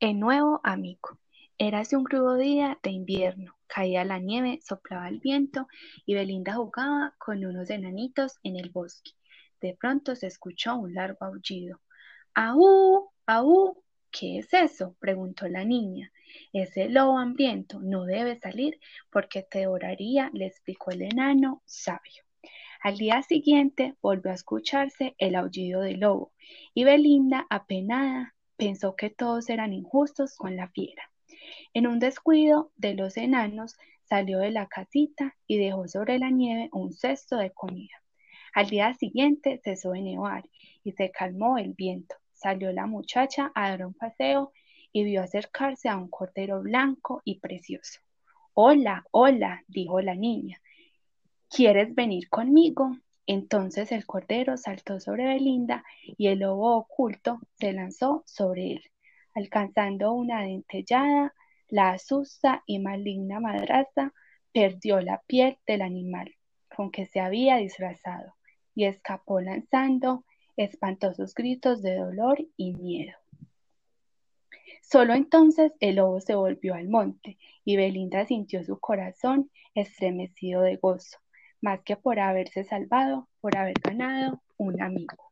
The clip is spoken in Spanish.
El nuevo amigo. Érase un crudo día de invierno, caía la nieve, soplaba el viento y Belinda jugaba con unos enanitos en el bosque. De pronto se escuchó un largo aullido. ¡Aú! ¡Aú! ¿Qué es eso? preguntó la niña. Ese lobo hambriento no debe salir porque te devoraría, le explicó el enano sabio. Al día siguiente volvió a escucharse el aullido del lobo y Belinda, apenada, pensó que todos eran injustos con la fiera. En un descuido de los enanos, salió de la casita y dejó sobre la nieve un cesto de comida. Al día siguiente cesó de nevar y se calmó el viento. Salió la muchacha a dar un paseo y vio acercarse a un cordero blanco y precioso. Hola, hola, dijo la niña. ¿Quieres venir conmigo? Entonces el cordero saltó sobre Belinda y el lobo oculto se lanzó sobre él. Alcanzando una dentellada, la asusta y maligna madraza perdió la piel del animal con que se había disfrazado y escapó lanzando espantosos gritos de dolor y miedo. Solo entonces el lobo se volvió al monte y Belinda sintió su corazón estremecido de gozo más que por haberse salvado, por haber ganado un amigo.